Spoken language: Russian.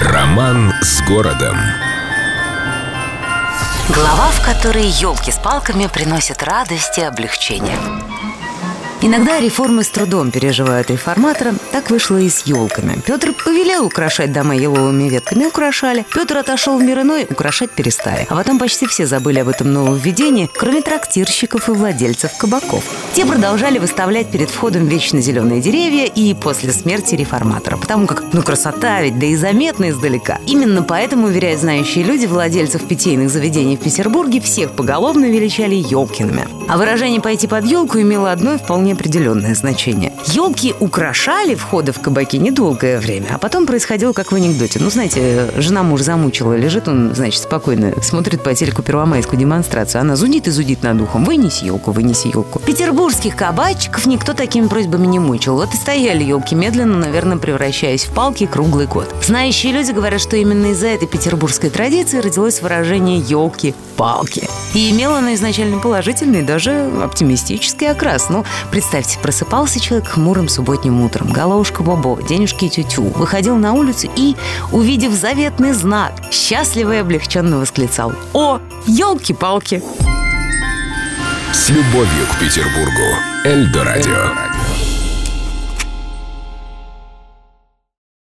Роман с городом. Глава, в которой елки с палками приносят радость и облегчение. Иногда реформы с трудом переживают реформатора. Так вышло и с елками. Петр повелел украшать дома еловыми ветками, украшали. Петр отошел в мир иной, украшать перестали. А потом почти все забыли об этом нововведении, кроме трактирщиков и владельцев кабаков. Те продолжали выставлять перед входом вечно зеленые деревья и после смерти реформатора. Потому как, ну, красота ведь, да и заметно издалека. Именно поэтому, уверяют знающие люди, владельцев питейных заведений в Петербурге всех поголовно величали елкиными. А выражение «пойти под елку» имело одно вполне определенное значение. Елки украшали входы в кабаки недолгое время, а потом происходило как в анекдоте. Ну, знаете, жена муж замучила, лежит он, значит, спокойно смотрит по телеку первомайскую демонстрацию. Она зудит и зудит над ухом. Вынеси елку, вынеси елку. Петербургских кабачиков никто такими просьбами не мучил. Вот и стояли елки медленно, наверное, превращаясь в палки круглый год. Знающие люди говорят, что именно из-за этой петербургской традиции родилось выражение елки-палки. И имело оно изначально положительный, даже оптимистический окрас. Ну, представьте, просыпался человек хмурым субботним утром, головушка бобо, денежки тютю, выходил на улицу и, увидев заветный знак, счастливо и облегченно восклицал «О, елки-палки!» С любовью к Петербургу. Эльдо радио.